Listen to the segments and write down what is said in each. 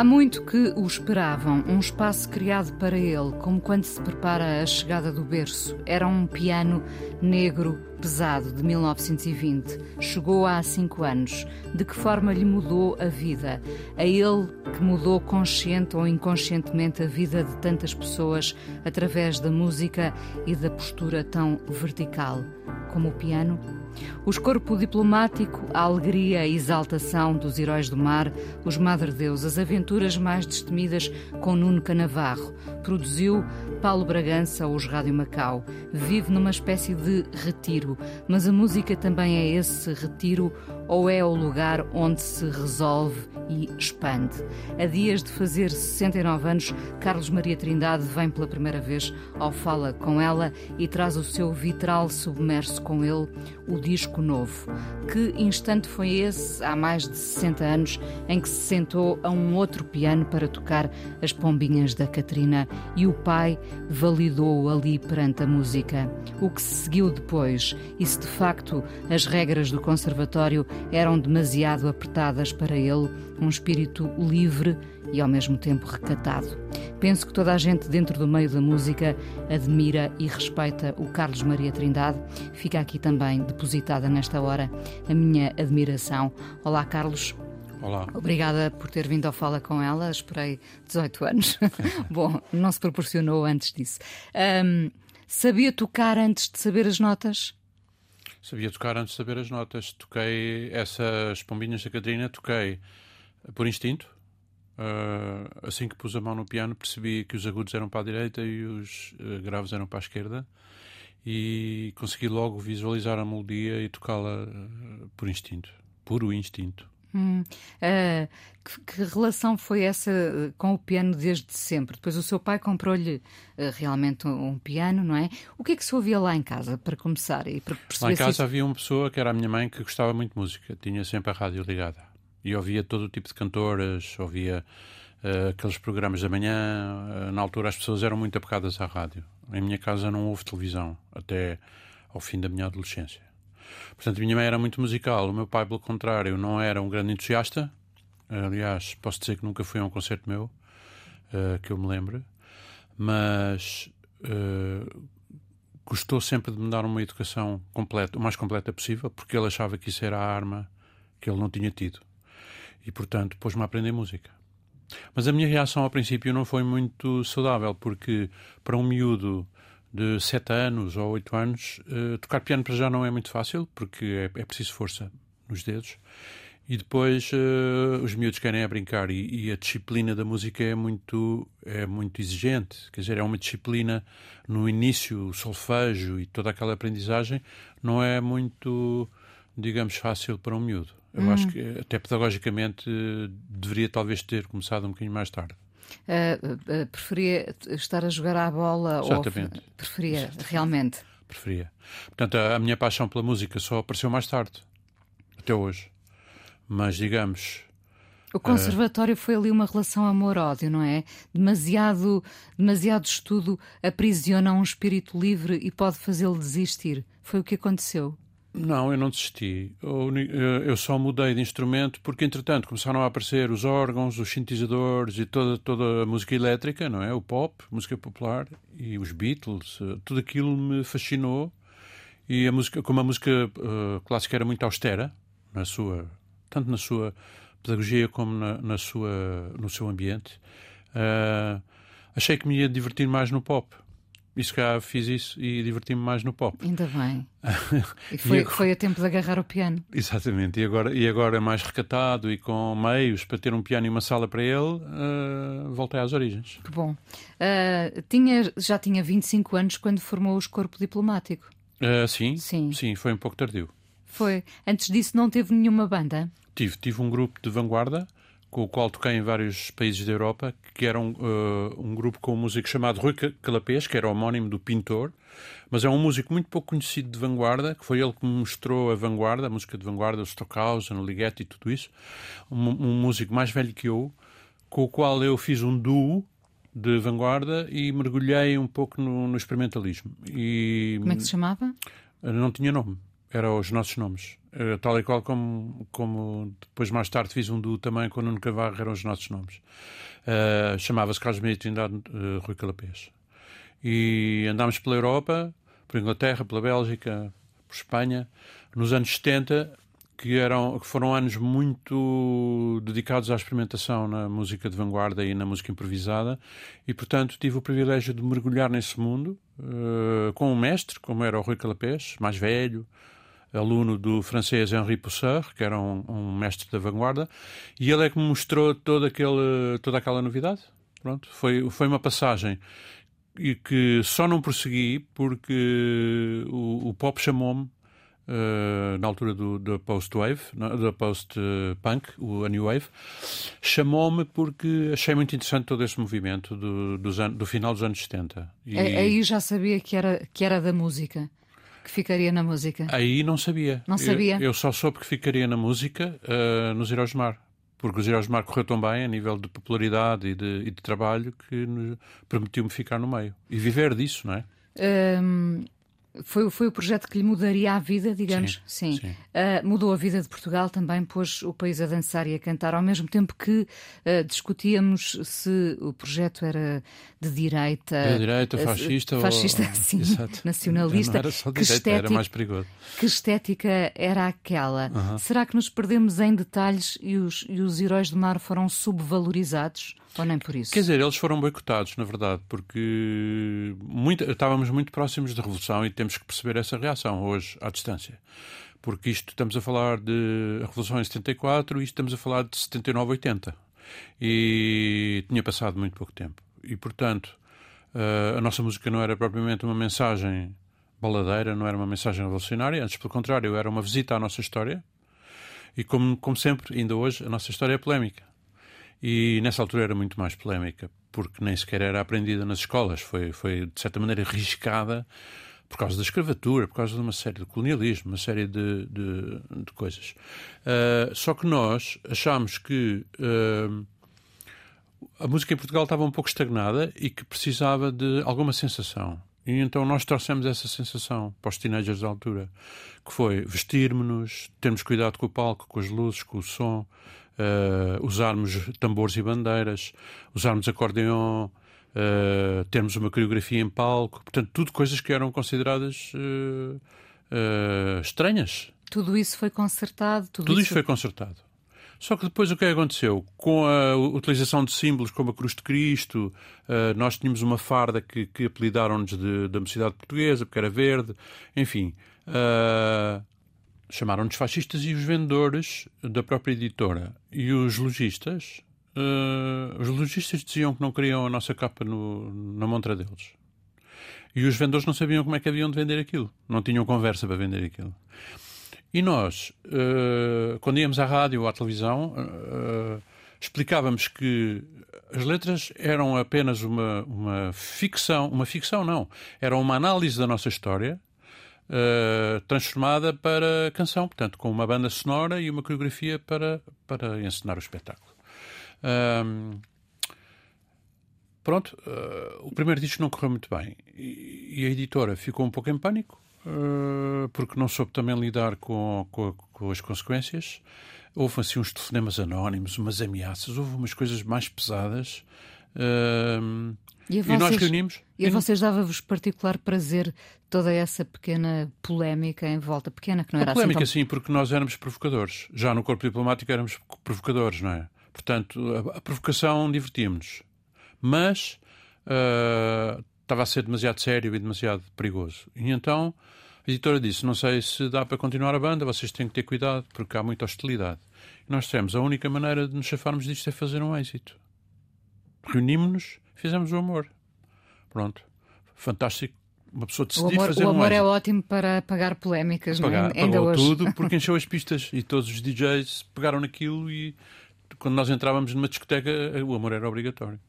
Há muito que o esperavam, um espaço criado para ele, como quando se prepara a chegada do berço. Era um piano negro pesado de 1920. Chegou há cinco anos. De que forma lhe mudou a vida? A ele que mudou consciente ou inconscientemente a vida de tantas pessoas através da música e da postura tão vertical. Como o piano, o escorpo diplomático, a alegria e exaltação dos heróis do mar, os Madre-Deus, as aventuras mais destemidas com Nuno Canavarro. Produziu Paulo Bragança, os Rádio Macau. Vive numa espécie de retiro, mas a música também é esse retiro ou é o lugar onde se resolve e expande. A dias de fazer 69 anos, Carlos Maria Trindade vem pela primeira vez ao Fala com ela e traz o seu vitral submerso com ele, o disco novo. Que instante foi esse, há mais de 60 anos, em que se sentou a um outro piano para tocar as pombinhas da Catrina e o pai validou ali perante a música? O que se seguiu depois e se de facto as regras do conservatório eram demasiado apertadas para ele, um espírito livre e ao mesmo tempo recatado. Penso que toda a gente dentro do meio da música admira e respeita o Carlos Maria Trindade. Fica aqui também depositada nesta hora a minha admiração. Olá, Carlos. Olá. Obrigada por ter vindo ao Fala com ela. Esperei 18 anos. Bom, não se proporcionou antes disso. Um, sabia tocar antes de saber as notas? Sabia tocar antes de saber as notas. Toquei essas pombinhas da Catarina, toquei por instinto. Uh, assim que pus a mão no piano, percebi que os agudos eram para a direita e os uh, graves eram para a esquerda. E consegui logo visualizar a melodia e tocá-la uh, por instinto, puro instinto. Hum, uh, que, que, relação foi essa com o piano desde sempre? Depois o seu pai comprou-lhe uh, realmente um, um, piano, não é? O que é que se ouvia lá em casa, para começar? E para lá em casa isso... havia uma pessoa que era a minha mãe que gostava muito de música, tinha sempre a rádio ligada. E ouvia todo o tipo de cantoras, ouvia uh, aqueles programas da manhã. na altura as pessoas eram muito apegadas à rádio. Em minha casa não houve televisão, até ao fim da minha adolescência. Portanto, a minha mãe era muito musical, o meu pai, pelo contrário, não era um grande entusiasta. Aliás, posso dizer que nunca foi a um concerto meu, uh, que eu me lembre, mas uh, gostou sempre de me dar uma educação completa, o mais completa possível, porque ele achava que isso era a arma que ele não tinha tido. E, portanto, pôs-me a aprender música. Mas a minha reação ao princípio não foi muito saudável, porque para um miúdo de 7 anos ou 8 anos, uh, tocar piano para já não é muito fácil, porque é, é preciso força nos dedos. E depois uh, os miúdos querem é brincar e, e, a disciplina da música é muito, é muito exigente. Quer dizer, é uma disciplina no início, o solfejo e toda aquela aprendizagem não é muito, digamos, fácil para um miúdo. Eu hum. acho que até pedagogicamente deveria talvez ter começado um bocadinho mais tarde. Uh, uh, preferia estar a jogar à bola Exatamente. ou preferia Exatamente. realmente? Preferia. Portanto, a, a, minha paixão pela música só apareceu mais tarde, até hoje. Mas digamos. O conservatório uh, foi ali uma relação amor-ódio, não é? Demasiado, demasiado estudo aprisiona um espírito livre e pode fazê-lo desistir. Foi o que aconteceu. Não, eu não desisti. Eu só mudei de instrumento porque, entretanto, começaram a aparecer os órgãos, os sintetizadores e toda, toda a música elétrica, não é? O pop, música popular e os Beatles. Eh, tudo aquilo me fascinou. E a música, como a música uh, clássica era muito austera, na sua, tanto na sua pedagogia como na, na sua, no seu ambiente, uh, achei que me ia divertir mais no pop. E se calhar fiz isso e diverti-me mais no pop. Ainda bem. e foi, e agora... foi a tempo de agarrar o piano. Exatamente. E agora, e agora mais recatado e com meios para ter um piano e uma sala para ele, uh, voltei às origens. Que bom. Uh, tinha, já tinha 25 anos quando formou o Escorpo Diplomático. Uh, sim, sim. Sim, foi um pouco tardio. Foi. Antes disso não teve nenhuma banda? Tive. Tive um grupo de vanguarda com o qual toquei em vários países da Europa, que era um, uh, um grupo com um músico chamado Rui Calapés, que era homónimo do pintor, mas é um músico muito pouco conhecido de vanguarda, que foi ele que me mostrou a vanguarda, a música de vanguarda, o Stockhausen, o Ligeti e tudo isso. Um, um músico mais velho que eu, com o qual eu fiz um duo de vanguarda e mergulhei um pouco no, no experimentalismo. E, Como é que se chamava? Não tinha nome, eram os nossos nomes. Era tal e qual como, como depois mais tarde fiz um duo também com o Nuno Cavarro, eram os nossos nomes. Uh, Chamava-se Carlos Meia Trindade uh, Rui Calapés. E andámos pela Europa, por Inglaterra, pela Bélgica, por Espanha. Nos anos 70 que, eram, que foram anos muito dedicados à experimentação na música de vanguarda e na música improvisada, e portanto tive o privilégio de mergulhar nesse mundo uh, com um mestre, como era o Rui Calapés, mais velho, aluno do francês Henri Pousseur, que era um, um, mestre da vanguarda, e ele é que me mostrou toda, aquele, toda aquela novidade. Pronto, foi, foi uma passagem e que só não prossegui porque o, o pop chamou-me Uh, na altura do, da post-wave, da post-punk, a New Wave, chamou-me porque achei muito interessante todo esse movimento do, do final dos anos 70. E... Aí já sabia que era, que era da música, que ficaria na música. Aí não sabia. Não sabia? Eu, eu só soube que ficaria na música uh, nos Heróis do Mar. Porque os Heróis do Mar correu tão bem a nível de popularidade e de, e de trabalho que permitiu-me ficar no meio. E viver disso, não é? Um, foi, foi o projeto que lhe mudaria a vida, digamos? Sim. sim. sim. Uh, mudou a vida de Portugal também, pôs o país a dançar e a cantar, ao mesmo tempo que uh, discutíamos se o projeto era de direita. De direita, fascista. Fascista, ou... sim. Exato. Nacionalista. Não era só direita, que estética, era mais perigoso. Que estética era aquela? Uh. Será que nos perdemos em detalhes e os, e os heróis do mar foram subvalorizados? Ou nem por isso? Quer dizer, eles foram boicotados, na verdade, porque muito, estávamos muito próximos da Revolução e temos que perceber essa reação hoje, à distância. Porque isto, estamos a falar de a Revolução em 74 e estamos a falar de 79, 80. E tinha passado muito pouco tempo. E, portanto, eh, a nossa música não era propriamente uma mensagem baladeira, não era uma mensagem revolucionária, antes, pelo contrário, era uma visita à nossa história. E, como, como sempre, ainda hoje, a nossa história é polémica. E nessa altura era muito mais polémica, porque nem sequer era aprendida nas escolas. Foi, foi de certa maneira, riscada por causa da escravatura, por causa de uma série de colonialismo, uma série de, de, de coisas. Uh, só que nós achámos que uh, a música em Portugal estava um pouco estagnada e que precisava de alguma sensação. E então nós trouxemos essa sensação para os teenagers da altura, que foi vestirmos-nos, termos cuidado com o palco, com as luzes, com o som, uh, usarmos tambores e bandeiras, usarmos acordeon, uh, termos uma coreografia em palco, portanto, tudo coisas que eram consideradas uh, estranhas. Tudo isso foi consertado? Tudo, tudo isso... isso foi consertado. Só que depois o que é aconteceu? Com a utilização de símbolos como a Cruz de Cristo, nós tínhamos uma farda que, que apelidaram-nos da mocidade portuguesa, porque era verde, enfim. Chamaram-nos fascistas e os vendedores da própria editora e os lojistas, uh, os lojistas diziam que não queriam a nossa capa no, na montra deles. E os vendedores não sabiam como é que haviam de vender aquilo. Não tinham conversa para vender aquilo. E nós, uh, quando íamos à rádio ou à televisão, uh, explicávamos que as letras eram apenas uma, uma ficção, uma ficção não, eram uma análise da nossa história uh, transformada para canção, portanto, com uma banda sonora e uma coreografia para, para encenar o espetáculo. Um, pronto, uh, o primeiro disco não correu muito bem e, e a editora ficou um pouco em pânico uh, porque não soube também lidar com, com, com as consequências. Houve assim uns telefonemas anónimos, umas ameaças, houve umas coisas mais pesadas. Uh, e, vocês, e, nós reunimos. E a vocês dava-vos particular prazer toda essa pequena polémica em volta? Pequena, que não era a polémica, assim tão... sim, porque nós éramos provocadores. Já no corpo diplomático éramos provocadores, não é? Portanto, a, a provocação divertíamos-nos. Mas uh, estava a ser demasiado sério e demasiado perigoso. E então a editora disse: Não sei se dá para continuar a banda, vocês têm que ter cuidado, porque há muita hostilidade. E nós dissemos: A única maneira de nos chafarmos disto é fazer um êxito. Reunimos-nos, fizemos o amor. Pronto. Fantástico. Uma pessoa decidir o amor, fazer o amor um é ótimo para apagar polémicas, Pagar, não é? Ainda hoje. tudo porque encheu as pistas e todos os DJs pegaram naquilo e quando nós entrávamos numa discoteca, o amor era obrigatório.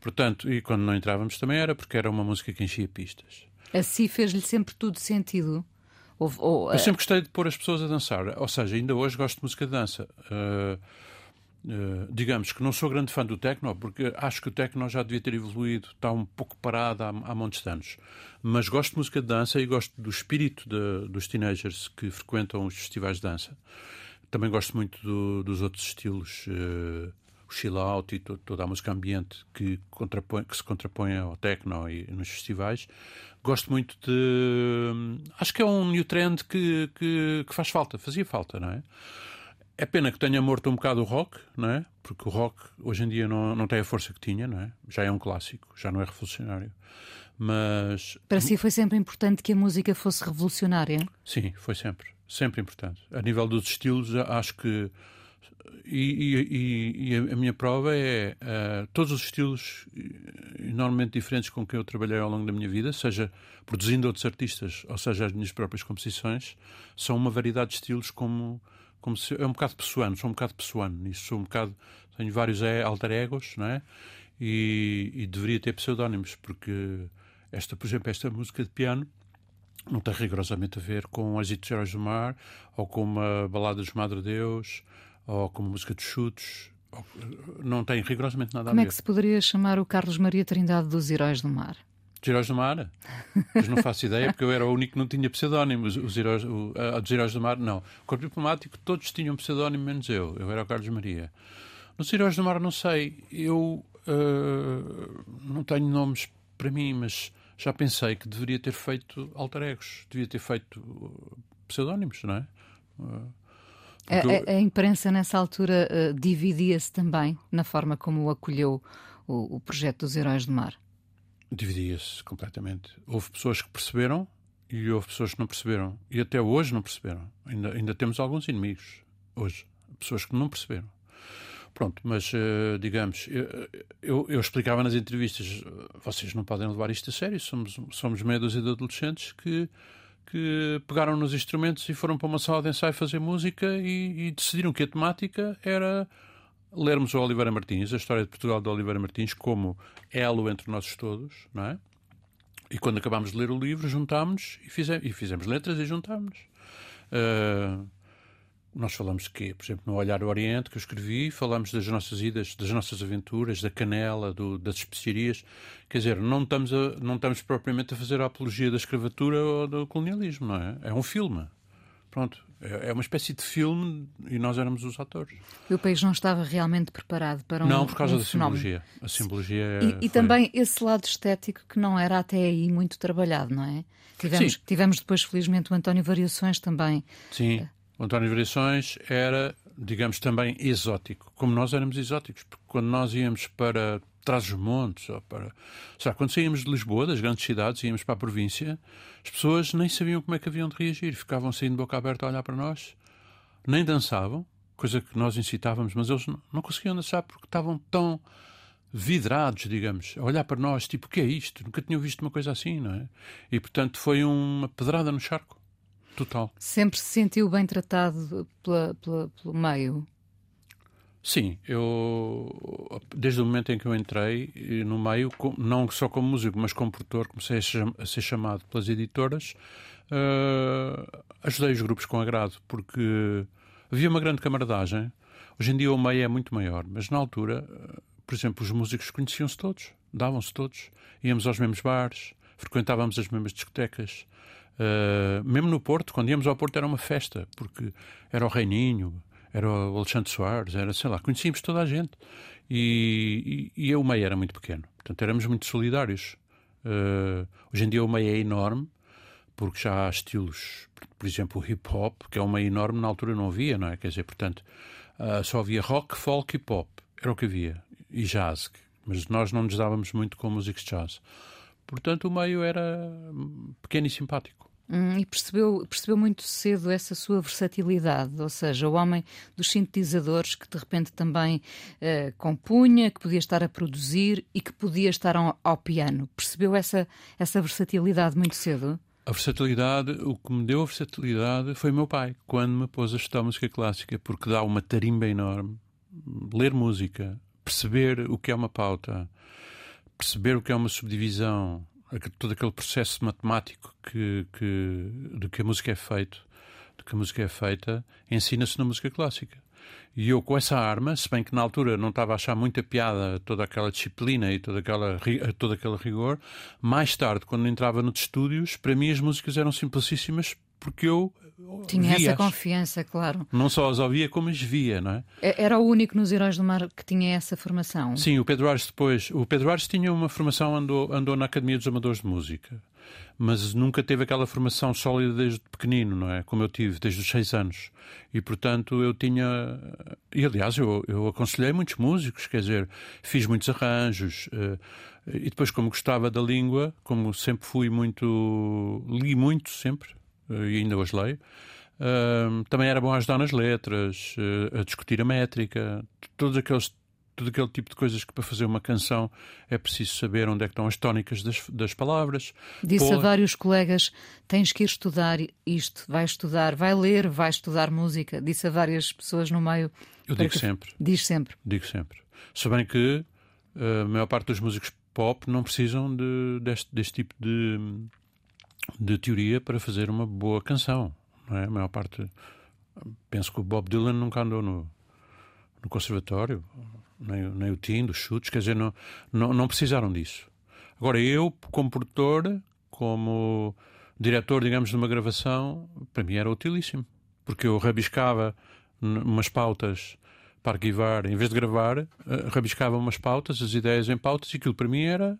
Portanto, e quando não entrávamos também era, porque era uma música que enchia pistas. Assim fez-lhe sempre tudo sentido? Ou, ou, Eu sempre gostei de pôr as pessoas a dançar. Ou seja, ainda hoje gosto de música de dança. Uh, Uh, digamos que não sou grande fã do techno, porque acho que o techno já devia ter evoluído, está um pouco parado há, há montes de anos. Mas gosto de música de dança e gosto do espírito de, dos teenagers que frequentam os festivais de dança. Também gosto muito do, dos outros estilos, uh, o chill out e to, toda a música ambiente que, contrapõe, que se contrapõe ao techno e nos festivais. Gosto muito de. Acho que é um new trend que, que, que faz falta, fazia falta, não é? É pena que tenha morto um bocado o rock, não é? Porque o rock hoje em dia não, não tem a força que tinha, não é? Já é um clássico, já não é revolucionário. Mas. Para si foi sempre importante que a música fosse revolucionária? Sim, foi sempre. Sempre importante. A nível dos estilos, acho que. E, e, e a minha prova é uh, todos os estilos enormemente diferentes com que eu trabalhei ao longo da minha vida, seja produzindo outros artistas, ou seja, as minhas próprias composições, são uma variedade de estilos como como se, é um bocado pessoano, sou um bocado pessoano nisso, sou um bocado, tenho vários alter egos, não é? E, e deveria ter pseudónimos, porque esta, por exemplo, esta música de piano não tem rigorosamente a ver com as de Heróis do Mar, ou com uma balada dos Madre Deus, ou com uma música de chutes, não tem rigorosamente nada Como a ver. Como é que se poderia chamar o Carlos Maria Trindade dos Heróis do Mar? Heróis do Mar? Mas não faço ideia, porque eu era o único que não tinha pseudónimo. Os, os heróis, o, a, dos Heróis do Mar, não. O Corpo Diplomático, todos tinham pseudónimo, menos eu. Eu era o Carlos Maria. Nos Heróis do Mar, não sei. Eu uh, não tenho nomes para mim, mas já pensei que deveria ter feito alter egos. Devia ter feito pseudónimos, não é? Uh, a, a, a, imprensa, nessa altura, uh, dividia-se também na forma como acolheu o, o projeto dos Heróis do Mar dividia-se completamente. Houve pessoas que perceberam e houve pessoas que não perceberam. E até hoje não perceberam. Ainda, ainda temos alguns inimigos hoje. Pessoas que não perceberam. Pronto, mas uh, digamos, eu, eu, explicava nas entrevistas: vocês não podem levar isto a sério, somos, somos meia dúzia de adolescentes que, que pegaram nos instrumentos e foram para uma sala de ensaio fazer música e, e decidiram que a temática era lermos o Oliveira Martins, a história de Portugal de Oliveira Martins, como elo entre nós todos, não é? E quando acabámos de ler o livro, juntámos e fizemos, e fizemos letras e juntámos. Uh, nós falamos que, por exemplo, no Olhar do Oriente, que eu escrevi, falamos das nossas idas, das nossas aventuras, da canela, do, das especiarias. Quer dizer, não estamos, a, não estamos propriamente a fazer a apologia da escravatura ou do colonialismo, não é? É um filme. Pronto, é, uma espécie de filme e nós éramos os atores. E o país não estava realmente preparado para um Não, por causa um da fenómeno. simbologia. A simbologia E, e foi... também esse lado estético que não era até aí muito trabalhado, não é? Tivemos, Sim. tivemos depois, felizmente, o António Variações também. Sim, o António Variações era, digamos, também exótico, como nós éramos exóticos, porque quando nós íamos para Trás-os-Montes, ou para. Sabe, quando saíamos de Lisboa, das grandes cidades, íamos para a província, as pessoas nem sabiam como é que haviam de reagir. Ficavam de boca aberta a olhar para nós, nem dançavam, coisa que nós incitávamos, mas eles não conseguiam dançar porque estavam tão vidrados, digamos, a olhar para nós, tipo, o que é isto? Nunca tinham visto uma coisa assim, não é? E, portanto, foi uma pedrada no charco. Total. Sempre se sentiu bem tratado pela, pela, pelo meio? Sim, eu desde o momento em que eu entrei no meio, não só como músico, mas como produtor, comecei a ser chamado pelas editoras, uh, ajudei os grupos com agrado, porque havia uma grande camaradagem. Hoje em dia o meio é muito maior, mas na altura, por exemplo, os músicos conheciam-se todos, davam-se todos, íamos aos mesmos bares, frequentávamos as mesmas discotecas. Uh, mesmo no Porto, quando íamos ao Porto era uma festa, porque era o Reininho, era o Alexandre Soares, era, sei lá, conhecíamos toda a gente. E, e, e o meio era muito pequeno. Portanto, éramos muito solidários. Uh, hoje em dia o meio é enorme, porque já há estilos, por exemplo, o hip hop, que é um meio enorme, na altura não havia, não é? Quer dizer, portanto, uh, só havia rock, folk e pop. Era o que havia. E jazz. Mas nós não nos dávamos muito com músicos de jazz. Portanto, o meio era pequeno e simpático. Hum, e percebeu, percebeu muito cedo essa sua versatilidade, ou seja, o homem dos sintetizadores que de repente também uh, compunha, que podia estar a produzir e que podia estar ao, ao, piano. Percebeu essa, essa versatilidade muito cedo? A versatilidade, o que me deu a versatilidade foi meu pai, quando me pôs a estudar música clássica, porque dá uma tarimba enorme ler música, perceber o que é uma pauta, perceber o que é uma subdivisão, todo aquele processo matemático que, que, de que a música é feito, de que a música é feita, ensina-se na música clássica. E eu, com essa arma, se bem que na altura não estava a achar muita piada toda aquela disciplina e toda aquela, todo aquele rigor, mais tarde, quando entrava nos estúdios, para mim as músicas eram simplicíssimas porque eu tinha essa confiança, claro. Não só as ouvia, como as via, não é? Era o único nos Heróis do Mar que tinha essa formação. Sim, o Pedro Ares depois. O Pedro Ares tinha uma formação, andou, andou na Academia dos Amadores de Música, mas nunca teve aquela formação sólida desde pequenino, não é? Como eu tive, desde os seis anos. E portanto eu tinha. E aliás, eu, eu aconselhei muitos músicos, quer dizer, fiz muitos arranjos. Uh, e depois, como gostava da língua, como sempre fui muito. li muito sempre, e ainda hoje leio. Uh, também era bom ajudar nas letras, uh, a discutir a métrica, todos aqueles todo aquele tipo de coisas que para fazer uma canção é preciso saber onde é que estão as tónicas das, das palavras. Disse Pô... a vários colegas: tens que ir estudar isto, vai estudar, vai ler, vai estudar música. Disse a várias pessoas no meio. Eu digo que... sempre. Diz sempre. Digo sempre. Se bem que uh, a maior parte dos músicos pop não precisam de, deste, deste tipo de, de teoria para fazer uma boa canção. Não é? A maior parte. Penso que o Bob Dylan nunca andou no, no conservatório nem, nem o Tim, dos chutes, quer dizer, não, não, não precisaram disso. Agora, eu, como produtor, como diretor, digamos, de uma gravação, para mim era utilíssimo, porque eu rabiscava umas pautas para arquivar, em vez de gravar, eh, rabiscava umas pautas, as ideias em pautas, e aquilo para mim era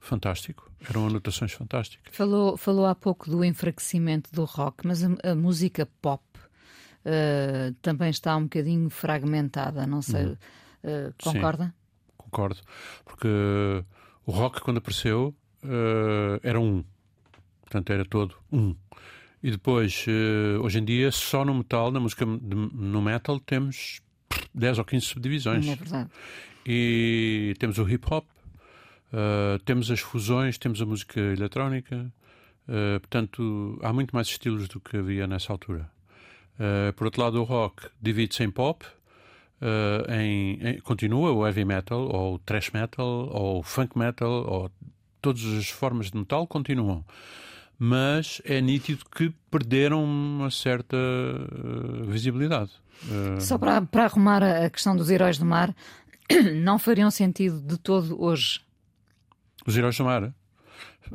fantástico. Eram anotações fantásticas. Falou, falou há pouco do enfraquecimento do rock, mas a, a música pop uh, também está um bocadinho fragmentada, não sei. Uhum. Uh, concorda? Sim, concordo. Porque o rock, quando apareceu, uh, era um. Portanto, era todo um. E depois, hoje em dia, só no metal, na música de, no metal, temos 10 ou 15 subdivisões. é verdade. E temos o hip hop, uh, temos as fusões, temos a música eletrónica. Uh, portanto, há muito mais estilos do que havia nessa altura. Uh, por outro lado, o rock divide-se em pop, em, em, continua o heavy metal, ou o thrash metal, ou o funk metal, ou todas as formas de metal continuam. Mas é nítido que perderam uma certa visibilidade. Só para, para arrumar a questão dos heróis do mar, não fariam sentido de todo hoje? Os heróis do mar?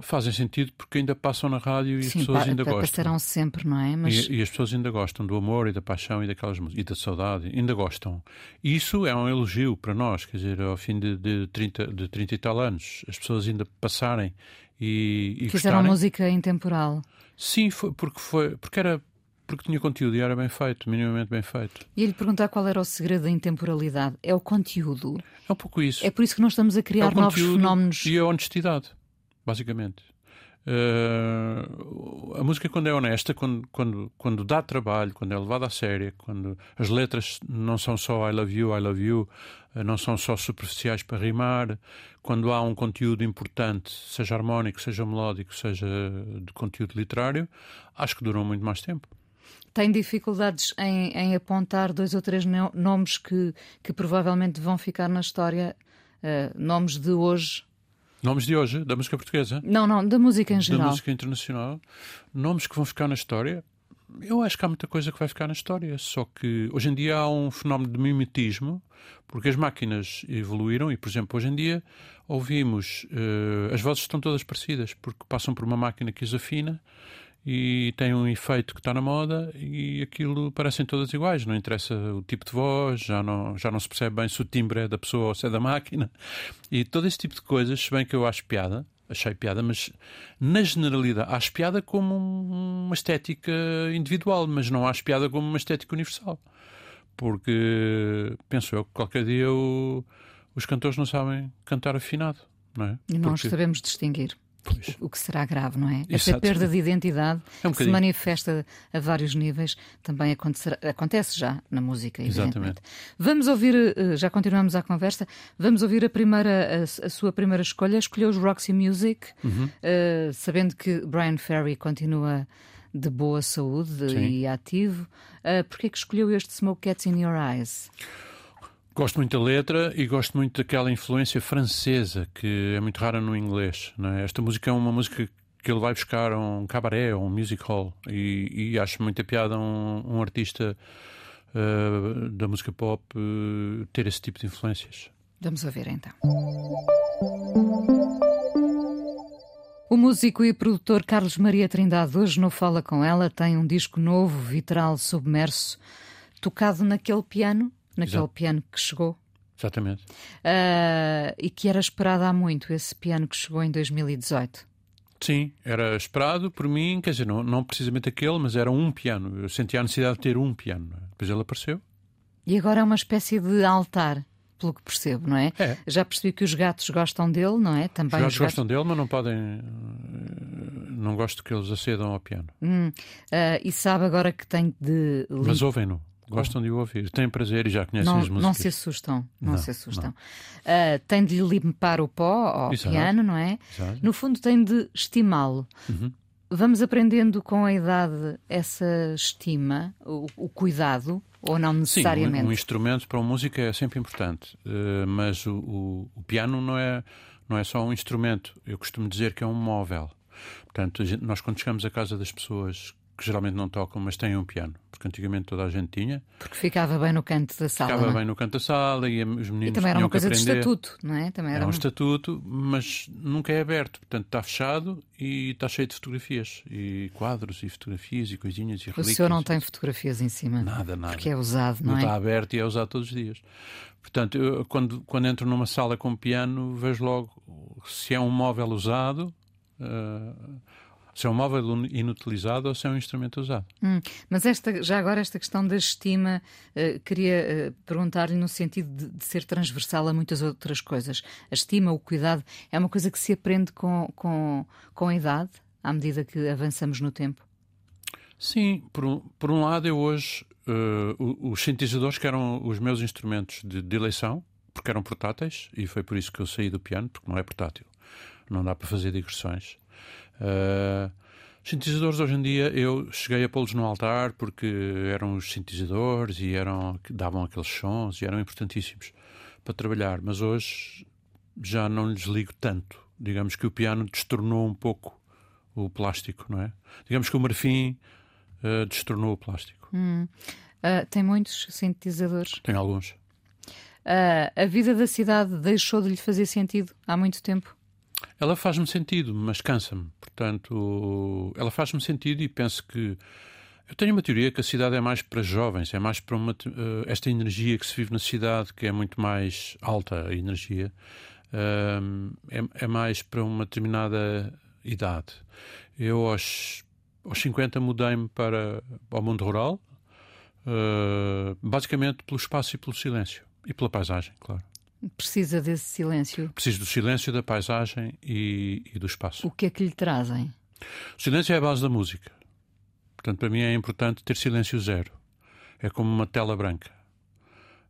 fazem sentido porque ainda passam na rádio e Sim, as pessoas pa, ainda pa, gostam. Passarão sempre, não é? Mas... E, e, as pessoas ainda gostam do amor e da paixão e daquelas e da saudade, ainda gostam. E isso é um elogio para nós, quer dizer, ao fim de, de, 30, de 30 e tal anos, as pessoas ainda passarem e, e Fizeram gostarem. música intemporal. Sim, foi, porque, foi, porque era porque tinha conteúdo e era bem feito, minimamente bem feito. E ele perguntar qual era o segredo da intemporalidade. É o conteúdo. É um pouco isso. É por isso que nós estamos a criar é novos fenómenos. E a honestidade, basicamente. Uh, a música, quando é honesta, quando, quando, quando dá trabalho, quando é levada a sério, quando as letras não são só I love you, I love you, uh, não são só superficiais para rimar, quando há um conteúdo importante, seja harmónico, seja melódico, seja de conteúdo literário, acho que duram muito mais tempo. Tem dificuldades em, em apontar dois ou três nomes que, que provavelmente vão ficar na história, uh, nomes de hoje Nomes de hoje, da música portuguesa? Não, não, da música em geral. Da música internacional. Nomes que vão ficar na história. Eu acho que há muita coisa que vai ficar na história, só que hoje em dia há um fenómeno de mimetismo, porque as máquinas evoluíram e, por exemplo, hoje em dia ouvimos, uh, as vozes estão todas parecidas, porque passam por uma máquina que as afina e tem um efeito que está na moda e aquilo parecem todas iguais, não interessa o tipo de voz, já não, já não se percebe bem se o timbre é da pessoa ou se é da máquina. E todo esse tipo de coisas, se bem que eu acho piada, achei piada, mas na generalidade acho piada como uma estética individual, mas não acho piada como uma estética universal. Porque penso eu que qualquer dia os cantores não sabem cantar afinado. Não é? E nós Porque... sabemos distinguir. Pois. O que será grave, não é? Exato. Essa perda de identidade é um se manifesta a vários níveis, também acontece já na música, Exatamente. Vamos ouvir, eh, já continuamos a conversa, vamos ouvir a primeira, a, a sua primeira escolha, escolheu os Roxy Music, uhum. uh, sabendo que Brian Ferry continua de boa saúde Sim. e ativo. Uh, Porquê que escolheu este Smoke Cats in Your Eyes? Gosto muito da letra e gosto muito daquela influência francesa que é muito rara no inglês. É? Esta música é uma música que ele vai buscar a um cabaré ou um music hall e, e acho muita piada um, um artista uh, da música pop uh, ter esse tipo de influências. Vamos ouvir então. O músico e produtor Carlos Maria Trindade hoje no Fala Com Ela tem um disco novo, Vitral Submerso, tocado naquele piano, naquele Exato. piano que chegou. Exatamente. Uh, e que era esperado há muito, esse piano que chegou em 2018. Sim, era esperado por mim, quer dizer, não, não precisamente aquele, mas era um piano. Eu sentia a necessidade de ter um piano. Depois ele apareceu. E agora é uma espécie de altar, pelo que percebo, não é? é. Já percebi que os gatos gostam dele, não é? Também os gatos, os gatos... gostam dele, mas não podem. Não gosto que eles acedam ao piano. Hum. Uh, e sabe agora que tem de. Mas ouvem-no. Gostam de o ouvir, têm prazer e já conhecem não, as músicas. Não se assustam, não, não se assustam. Uh, tem de limpar o pó ao Exato. piano, não é? Exato. No fundo, tem de estimá-lo. Uhum. Vamos aprendendo com a idade essa estima, o, o cuidado, ou não necessariamente? Sim, um, um, instrumento para uma música é sempre importante, uh, mas o, o, o, piano não é, não é só um instrumento. Eu costumo dizer que é um móvel. Portanto, gente, nós quando chegamos à casa das pessoas que geralmente não tocam, mas têm um piano, porque antigamente toda a gente tinha. Porque ficava bem no canto da sala. Ficava? É? bem no canto da sala e os meninos. E também era uma coisa de estatuto, não é? Também era, era um estatuto, mas nunca é aberto. Portanto, está fechado e está cheio de fotografias, e quadros, e fotografias, e coisinhas, e relíquias. O senhor não tem fotografias em cima? Nada, nada. Porque é usado, não, não é? Não está aberto e é usado todos os dias. Portanto, eu, quando, quando entro numa sala com piano, vejo logo se é um móvel usado. Uh, se é um móvel inutilizado ou se é um instrumento usado. Hum, mas esta, já agora esta questão da estima, uh, queria uh, perguntar-lhe no sentido de, de, ser transversal a muitas outras coisas. A estima, o cuidado, é uma coisa que se aprende com, com, com a idade, à medida que avançamos no tempo? Sim, por um, por um lado eu hoje, uh, os sintetizadores que eram os meus instrumentos de, de eleição, porque eram portáteis, e foi por isso que eu saí do piano, porque não é portátil. Não dá para fazer digressões. Uh, sintetizadores hoje em dia eu cheguei a pô-los no altar porque eram os sintetizadores e eram davam aqueles sons e eram importantíssimos para trabalhar, mas hoje já não lhes ligo tanto. Digamos que o piano destornou um pouco o plástico, não é? Digamos que o marfim uh, destornou o plástico. Hum. Uh, tem muitos sintetizadores? Tem alguns. Uh, a vida da cidade deixou de lhe fazer sentido há muito tempo? Ela faz-me sentido, mas cansa-me. Portanto, ela faz-me sentido e penso que. Eu tenho uma teoria que a cidade é mais para jovens, é mais para uma, uh, esta energia que se vive na cidade, que é muito mais alta a energia, uh, é, é, mais para uma determinada idade. Eu, aos, aos 50, mudei-me para o mundo rural, uh, basicamente pelo espaço e pelo silêncio. E pela paisagem, claro. Precisa desse silêncio? Preciso do silêncio, da paisagem e, e, do espaço. O que é que lhe trazem? O silêncio é a base da música. Portanto, para mim é importante ter silêncio zero. É como uma tela branca,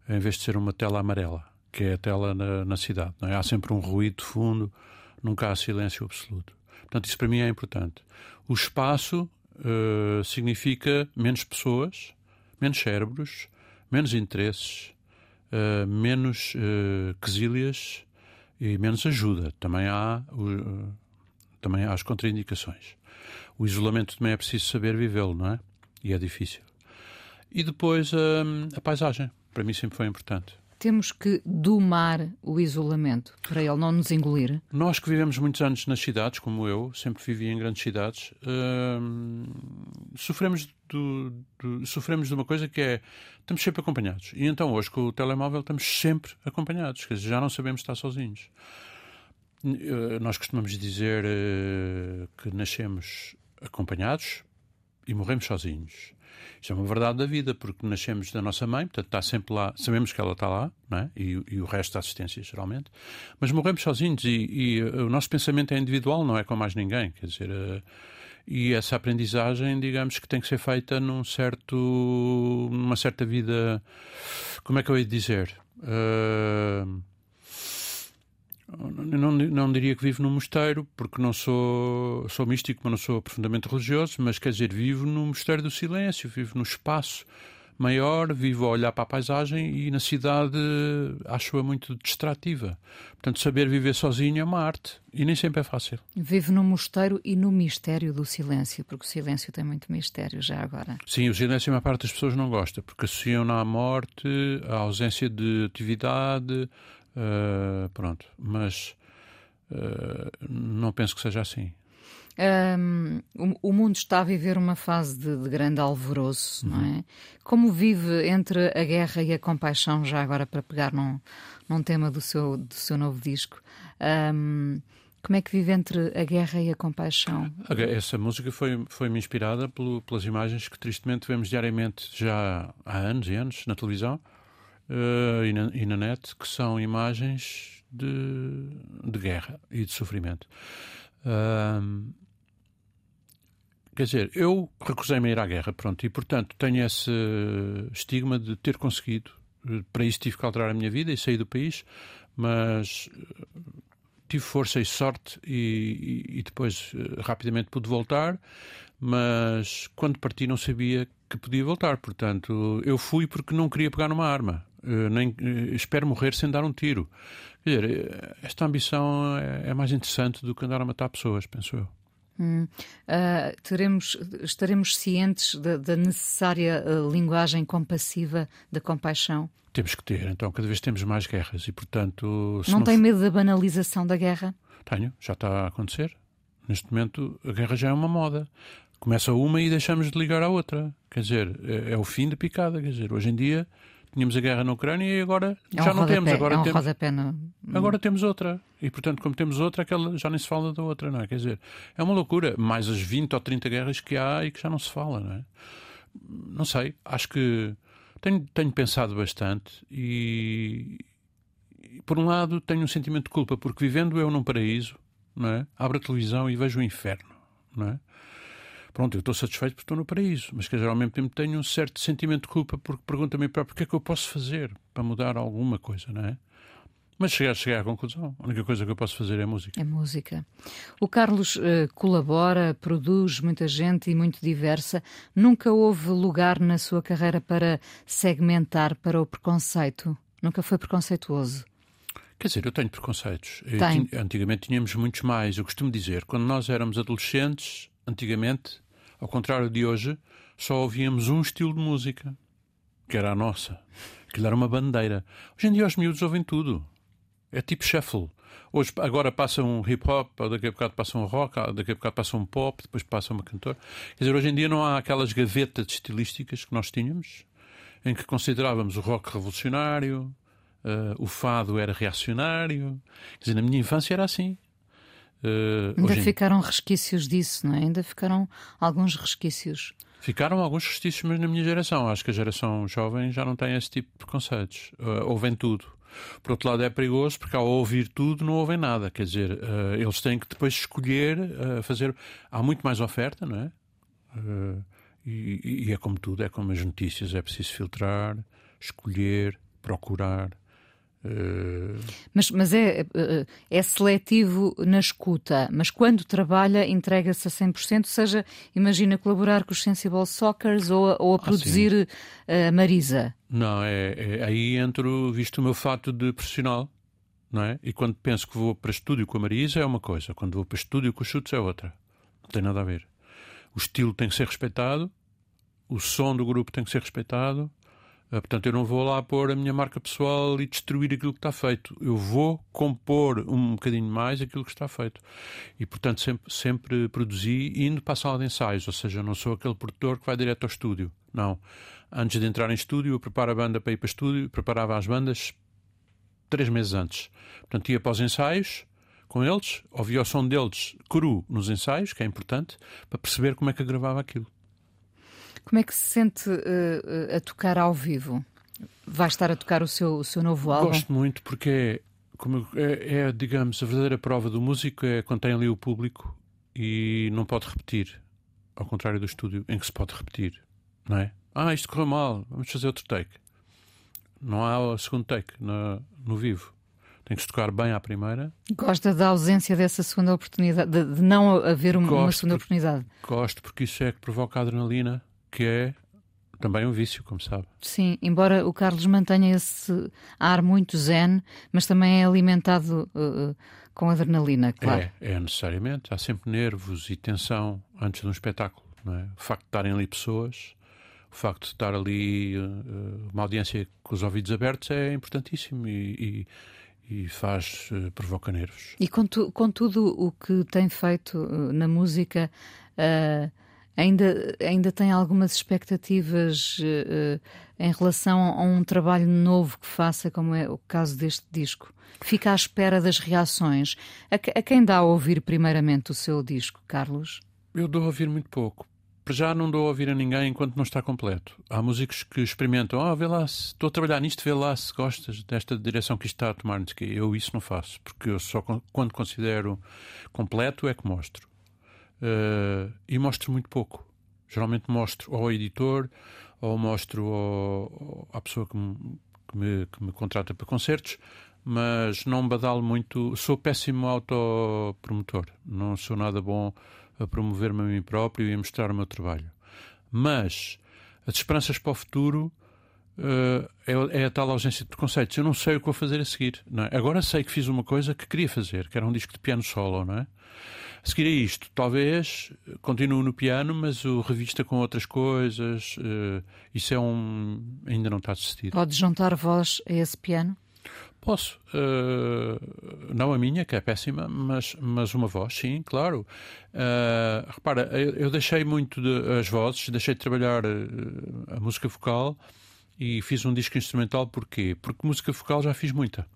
em vez de ser uma tela amarela, que é a tela na, na cidade. É? Há sempre um ruído de fundo, nunca há silêncio absoluto. Portanto, isso para mim é importante. O espaço uh, significa menos pessoas, menos cérebros, menos interesses, uh, menos uh, quesílias e menos ajuda. Também há, uh, também há as contraindicações. O isolamento também é preciso saber vivê-lo, não é? E é difícil. E depois a paisagem. Para mim sempre foi importante temos que domar o isolamento para ele não nos engolir? Nós que vivemos muitos anos nas cidades, como eu, sempre vivi em grandes cidades, hum, sofremos, do, do, sofremos de uma coisa que é estamos sempre acompanhados. E então hoje com o telemóvel estamos sempre acompanhados, quer dizer, já não sabemos estar sozinhos. Eh, nós costumamos dizer uh, que nascemos acompanhados e morremos sozinhos. Isto é uma verdade da vida, porque nascemos da nossa mãe, portanto está sempre lá, sabemos que ela está lá, é? e, e, o resto da assistência, geralmente, mas morremos sozinhos e, e, o nosso pensamento é individual, não é com mais ninguém, quer dizer, uh, e essa aprendizagem, digamos que tem que ser feita num certo, numa certa vida, como é que eu ia dizer? Uh, não, não diria que vivo num mosteiro, porque não sou, sou místico, mas não sou profundamente religioso, mas quer dizer, vivo no mosteiro do silêncio, vivo no espaço, maior, vivo a olhar para a paisagem e na cidade acho-a muito distrativa. Portanto, saber viver sozinho é uma arte e nem sempre é fácil. Vive no mosteiro e no mistério do silêncio, porque o silêncio tem muito mistério já agora. Sim, o silêncio a maior parte das pessoas não gosta, porque associam-na à morte, à ausência de atividade, uh, pronto. Mas uh, não penso que seja assim. Um, o, o, mundo está a viver uma fase de, de grande alvoroço, uhum. não é? Como vive entre a guerra e a compaixão, já agora para pegar num, num tema do seu, do seu novo disco? Um, como é que vive entre a guerra e a compaixão? Essa música foi, foi-me inspirada pelo, pelas imagens que tristemente vemos diariamente já há anos e anos na televisão uh, e, na, e, na, net, que são imagens de, de guerra e de sofrimento. Quer dizer, eu recusei-me a ir à guerra, pronto, e portanto tenho esse estigma de ter conseguido. Para isso tive que alterar a minha vida e sair do país, mas eh, tive força e sorte e, e, e depois eh, rapidamente pude voltar. Mas quando parti não sabia que podia voltar, portanto eu fui porque não queria pegar numa arma. Uh, nem, uh, espero morrer sem dar um tiro. Quer dizer, esta ambição é, é mais interessante do que andar a matar pessoas, penso eu. Hum. Uh, teremos, estaremos cientes da, da necessária uh, linguagem compassiva da compaixão? Temos que ter, então, cada vez temos mais guerras e, portanto. Não, não tem medo da banalização da guerra? Tenho, já está a acontecer. Neste momento, a guerra já é uma moda. Começa uma e deixamos de ligar à outra. Quer dizer, é, é o fim da picada. Quer dizer, hoje em dia tínhamos a guerra na Ucrânia e agora é já um não temos. Agora, é um temos, agora temos outra. E portanto, como temos outra, aquela já nem se fala da outra, não é? Quer dizer, é uma loucura. Mais as 20 ou 30 guerras que há e que já não se fala, não é? Não sei, acho que tenho, tenho pensado bastante e, e, por um lado, tenho um sentimento de culpa, porque vivendo eu num paraíso, não é? Abro a televisão e vejo o inferno, não é? Pronto, eu estou satisfeito porque estou no paraíso, mas que mesmo tempo tenho um certo sentimento de culpa porque pergunto a mim próprio o que é que eu posso fazer para mudar alguma coisa, não é? Mas chegar, chegar à conclusão, a única coisa que eu posso fazer é música. É música. O Carlos uh, colabora, produz muita gente e muito diversa. Nunca houve lugar na sua carreira para segmentar para o preconceito? Nunca foi preconceituoso? Quer dizer, eu tenho preconceitos. Eu, antigamente tínhamos muitos mais. Eu costumo dizer, quando nós éramos adolescentes, antigamente ao contrário de hoje, só ouvíamos um estilo de música, que era a nossa. Aquilo era uma bandeira. Hoje em dia os miúdos ouvem tudo. É tipo shuffle. Hoje, agora passa um hip hop, daqui a bocado passa um rock, daqui a bocado passa um pop, depois passa uma cantora. Quer dizer, hoje em dia não há aquelas gavetas estilísticas que nós tínhamos, em que considerávamos o rock revolucionário, uh, o fado era reacionário. Quer dizer, na minha infância era assim. Uh, Ainda ficaram resquícios disso, não é? Ainda ficaram alguns resquícios. Ficaram alguns resquícios, mas na minha geração. Acho que a geração jovem já não tem esse tipo de preconceitos. Uh, ouvem tudo. Por outro lado, é perigoso porque ao ouvir tudo não ouvem nada. Quer dizer, uh, eles têm que depois escolher, uh, fazer. Há muito mais oferta, não é? E, e, é como tudo, é como as notícias: é preciso filtrar, escolher, procurar. Mas, mas é, é seletivo na escuta, mas quando trabalha entrega-se a 100%, seja, imagina colaborar com os Sensible Soccers ou, a, ou a ah, produzir a Marisa. Não, é, é, aí entro, visto o meu fato de profissional, não é? E quando penso que vou para estúdio com a Marisa é uma coisa, quando vou para estúdio com os chutes é outra. Não tem nada a ver. O estilo tem que ser respeitado, o som do grupo tem que ser respeitado, ah, portanto, eu não vou lá pôr a minha marca pessoal e destruir aquilo que está feito. Eu vou compor um bocadinho mais aquilo que está feito. E, portanto, sempre, sempre produzi indo para a sala de ensaios. Ou seja, eu não sou aquele produtor que vai direto ao estúdio. Não. Antes de entrar em estúdio, eu preparo a banda para ir para estúdio, preparava as bandas três meses antes. Portanto, ia para os ensaios com eles, ouvia o som deles cru nos ensaios, que é importante, para perceber como é que eu gravava aquilo. Como é que se sente uh, a tocar ao vivo? Vai estar a tocar o seu, o seu novo álbum? Gosto muito porque é, como é, é, digamos, a verdadeira prova do músico é quando tem ali o público e não pode repetir. Ao contrário do estúdio, em que se pode repetir, não é? Ah, isto correu mal, vamos fazer outro take. Não há o segundo take no, no vivo. Tem que se tocar bem à primeira. Gosta da ausência dessa segunda oportunidade, de, de não haver uma, uma segunda oportunidade? Gosto porque isso é que provoca adrenalina que é também um vício, como sabe. Sim, embora o Carlos mantenha esse ar muito zen, mas também é alimentado uh, com adrenalina, claro. É, é necessariamente. Há sempre nervos e tensão antes de um espetáculo. Não é? O facto de estarem ali pessoas, o facto de estar ali uh, uma audiência com os ouvidos abertos é importantíssimo e, e, e faz, uh, provoca nervos. E com, tu, com, tudo o que tem feito uh, na música, ainda, ainda tem algumas expectativas em relação a um trabalho novo que faça, como é o caso deste disco? Fica à espera das reações. A, a quem dá a ouvir primeiramente o seu disco, Carlos? Eu dou a ouvir muito pouco para já não dou a ouvir a ninguém enquanto não está completo. Há músicos que experimentam, ah, vê lá, se estou a trabalhar nisto, vê lá se gostas desta direção que isto está a tomar. Eu isso não faço, porque eu só quando considero completo é que mostro. Uh, e mostro muito pouco. Geralmente mostro ao editor ou mostro ao, à pessoa que me, que, me, que me contrata para concertos, mas não badalo muito. Sou péssimo autopromotor, não sou nada bom a promover-me a mim próprio e a mostrar o meu trabalho. Mas as esperanças para o futuro uh, é, é, a tal ausência de preconceitos. Eu não sei o que vou fazer a seguir. É? Agora sei que fiz uma coisa que queria fazer, que era um disco de piano solo, não é? A seguir a isto, talvez continuo no piano, mas o revista com outras coisas. Uh, isso é um. ainda não está decidido. Pode juntar voz a esse piano? Posso. Uh, não a minha, que é péssima, mas, mas uma voz, sim, claro. Uh, repara, eu, eu, deixei muito de, as vozes, deixei de trabalhar a música vocal e fiz um disco instrumental. Porquê? Porque música vocal já fiz muita.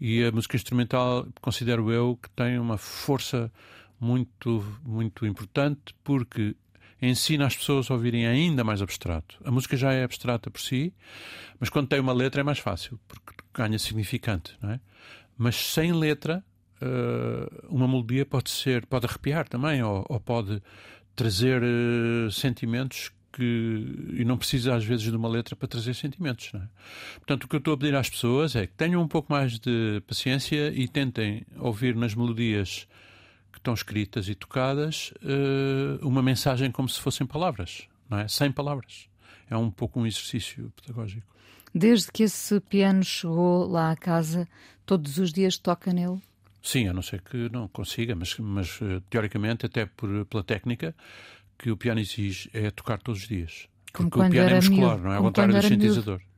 E a música instrumental considero eu que tem uma força muito, muito importante porque ensina as pessoas a ouvirem ainda mais abstrato. A música já é abstrata por si, mas quando tem uma letra é mais fácil, porque ganha significante, não é? Mas sem letra, eh, uma melodia pode ser, pode arrepiar também, ou, pode trazer uh, sentimentos que, e não precisa às vezes de uma letra para trazer sentimentos. É? Portanto, o que eu estou a pedir às pessoas é que tenham um pouco mais de paciência e tentem ouvir nas melodias que estão escritas e tocadas uh, uma mensagem como se fossem palavras, não é? Sem palavras. É um pouco um exercício pedagógico. Desde que esse piano chegou lá à casa, todos os dias toca nele? Sim, a não ser que não consiga, mas, mas eh, teoricamente, até por, pela técnica, que o piano exige é tocar todos os dias. Como Porque o piano é muscular, não é? Ao contrário do sintetizador. Miúdo.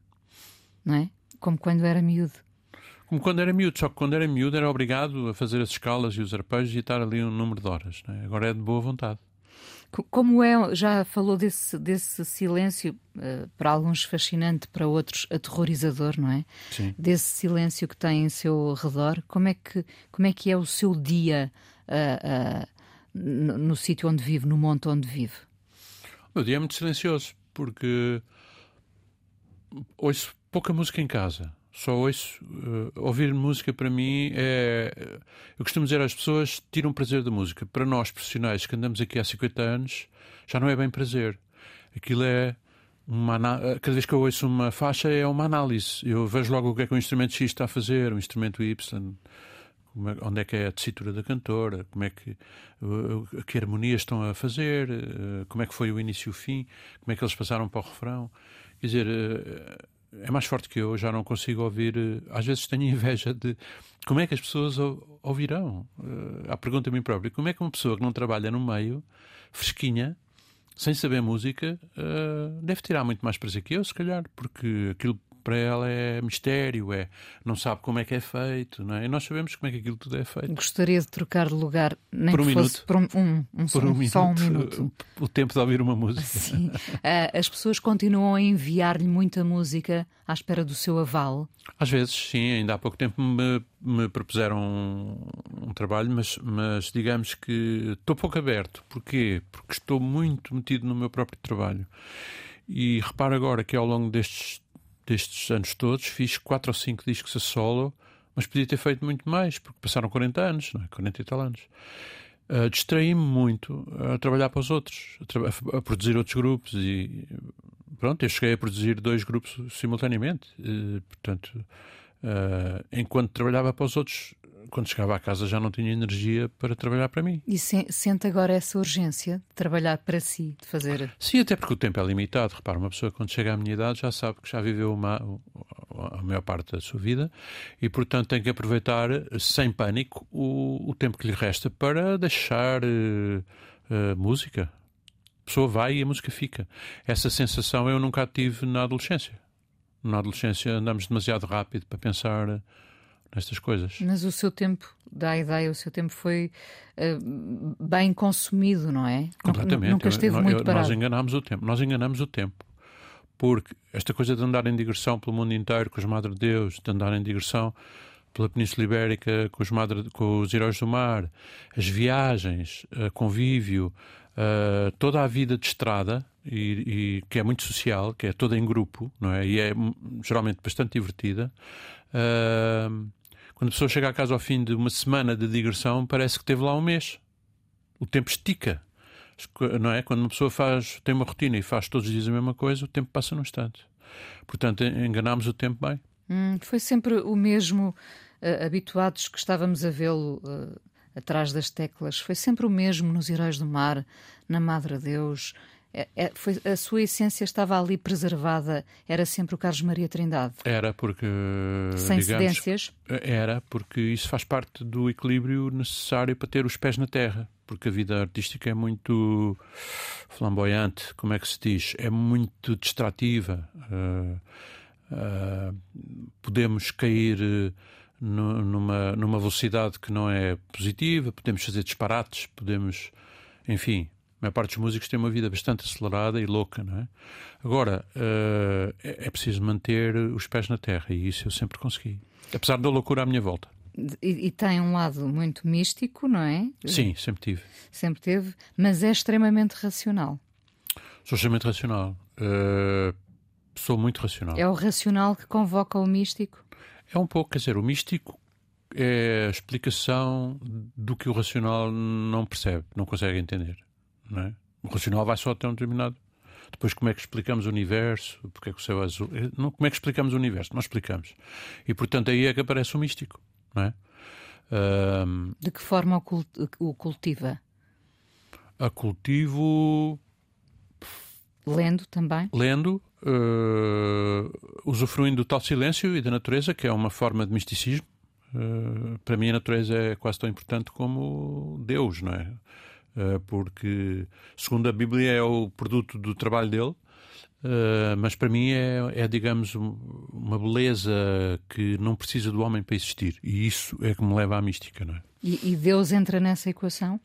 Não é? Como quando era miúdo. Como quando era miúdo, só que quando era miúdo era obrigado a fazer as escalas e os arpejos e estar ali um número de horas. É? Agora é de boa vontade. Como é, já falou desse, desse silêncio, uh, para alguns fascinante, para outros aterrorizador, não é? Sim. Desse silêncio que tem em seu redor, como é que, como é, que é o seu dia uh, uh, no, no sítio onde vive, no monte onde vive? O dia é muito silencioso, porque ouço pouca música em casa. Só ouço. Uh, ouvir música para mim é. Eu costumo dizer às pessoas: tiram prazer da música. Para nós, profissionais que andamos aqui há 50 anos, já não é bem prazer. Aquilo é. Uma, cada vez que eu ouço uma faixa é uma análise. Eu vejo logo o que é que o instrumento X está a fazer, o instrumento Y, é, onde é que é a tessitura da cantora, como é que, que harmonias estão a fazer, eh, como é que foi o início e o fim, como é que eles passaram para o refrão. Quer dizer, eh, é mais forte que eu, já não consigo ouvir. Eh, às vezes tenho inveja de como é que as pessoas ouvirão. A pergunta a mim próprio: como é que uma pessoa que não trabalha no meio, fresquinha, sem saber música, deve tirar muito mais prazer que eu, se calhar, porque aquilo para ela é mistério, é não sabe como é que é feito, não é? E nós sabemos como é que aquilo tudo é feito. Gostaria de trocar de lugar, nem por um que minuto. fosse por um, um, um, por um, minuto, só um minuto. O tempo de ouvir uma música. Sim. Uh, as pessoas continuam a enviar-lhe muita música à espera do seu aval? Às vezes, sim. Ainda há pouco tempo me, me propuseram um, um trabalho, mas, mas digamos que estou pouco aberto. Porquê? Porque estou muito metido no meu próprio trabalho. E repara agora que ao longo destes destes anos todos, fiz quatro ou cinco discos a solo, mas podia ter feito muito mais, porque passaram 40 anos, não é? 40 e tal anos. Uh, Distraí-me muito a trabalhar para os outros, a, a, produzir outros grupos e pronto, eu cheguei a produzir dois grupos simultaneamente. Uh, portanto, uh, enquanto trabalhava para os outros, quando chegava à casa já não tinha energia para trabalhar para mim. E se, sente agora essa urgência de trabalhar para si, de fazer. Sim, até porque o tempo é limitado. Repara, uma pessoa quando chega à minha idade já sabe que já viveu uma, a maior parte da sua vida e, portanto, tem que aproveitar sem pânico o, o tempo que lhe resta para deixar uh, uh, música. A pessoa vai e a música fica. Essa sensação eu nunca tive na adolescência. Na adolescência andamos demasiado rápido para pensar nestas coisas. Mas o seu tempo, dá a ideia, o seu tempo foi uh, bem consumido, não é? Completamente. Nunca esteve eu, muito eu, parado. Nós enganamos o tempo. Nós enganamos o tempo. Porque esta coisa de andar em digressão pelo mundo inteiro com os Madre de Deus, de andar em digressão pela Península Ibérica com os, madre, com os Heróis do Mar, as viagens, uh, convívio, uh, toda a vida de estrada, e, e, que é muito social, que é toda em grupo, não é? E é geralmente bastante divertida. Uh, quando a pessoa chega a casa ao fim de uma semana de digressão, parece que teve lá um mês. O tempo estica. Não é? Quando uma pessoa faz, tem uma rotina e faz todos os dias a mesma coisa, o tempo passa num instante. Portanto, enganámos o tempo bem. Hum, foi sempre o mesmo, uh, habituados que estávamos a vê-lo uh, atrás das teclas, foi sempre o mesmo nos Heróis do Mar, na Madre Deus, é, é, foi, a sua essência estava ali preservada, era sempre o Carlos Maria Trindade? Era porque. Sem digamos, cedências? Era, porque isso faz parte do equilíbrio necessário para ter os pés na terra. Porque a vida artística é muito flamboyante, como é que se diz? É muito distrativa. Uh, uh, podemos cair. Uh, numa, numa velocidade que não é positiva, podemos fazer disparates, podemos, enfim, a maior parte dos músicos tem uma vida bastante acelerada e louca, não é? Agora, uh, é, preciso manter os pés na terra e isso eu sempre consegui. Apesar da loucura à minha volta. E, e, tem um lado muito místico, não é? Sim, sempre tive. Sempre teve, mas é extremamente racional. Sou extremamente racional. Uh, sou muito racional. É o racional que convoca o místico? É um pouco, quer dizer, o místico é a explicação do que o racional não percebe, não consegue entender. Não é? O racional vai só até um determinado. Depois, como é que explicamos o universo? Porque é que o céu é azul? Eh, não, como é que explicamos o universo? Não explicamos. E, portanto, aí é que aparece o místico. Não é? Um, De que forma o cultiva? A cultivo. Lendo também? Lendo, uh, usufruindo do tal silêncio e da natureza, que é uma forma de misticismo. Uh, para mim, a natureza é quase tão importante como Deus, não é? Eh, porque, segundo a Bíblia, é o produto do trabalho dele. Uh, mas para mim é, é, digamos, uma beleza que não precisa do homem para existir. E isso é que me leva à mística, não é? E, e Deus entra nessa equação?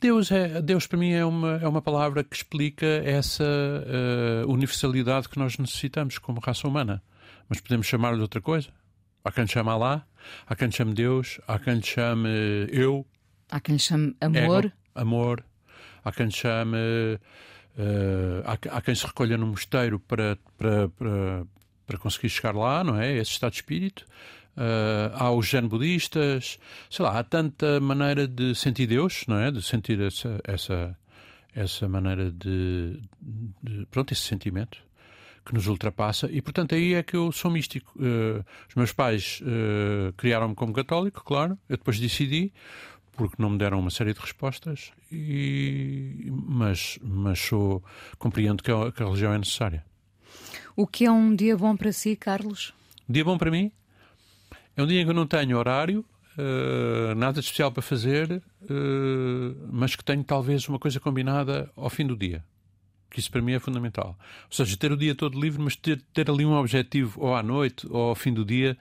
Deus, é, Deus para mim é uma, é uma palavra que explica essa uh, universalidade que nós necessitamos como raça humana. Mas podemos chamar-lhe de outra coisa. Há quem lhe chame Alá, há quem lhe chame Deus, há quem lhe chame eu. Há quem lhe chame amor. Ego amor, há quem chame, uh, há, há, quem se recolha no mosteiro para, para, para, para, conseguir chegar lá, não é? Esse estado de espírito. Uh, há os zen budistas, sei lá, há tanta maneira de sentir Deus, não é? De sentir essa, essa, essa maneira de, de pronto, esse sentimento que nos ultrapassa e portanto aí é que eu sou místico. Uh, os meus pais criaram-me como católico, claro. Eu depois decidi porque não me deram uma série de respostas, e, mas, mas sou, compreendo que a, que a religião é necessária. O que é um dia bom para si, Carlos? Um dia bom para mim? É um dia em que eu não tenho horário, uh, nada de especial para fazer, uh, mas que tenho talvez uma coisa combinada ao fim do dia. Que isso para mim é fundamental. Ou seja, ter o dia todo livre, mas ter, ter ali um objetivo, ou à noite, ou ao fim do dia,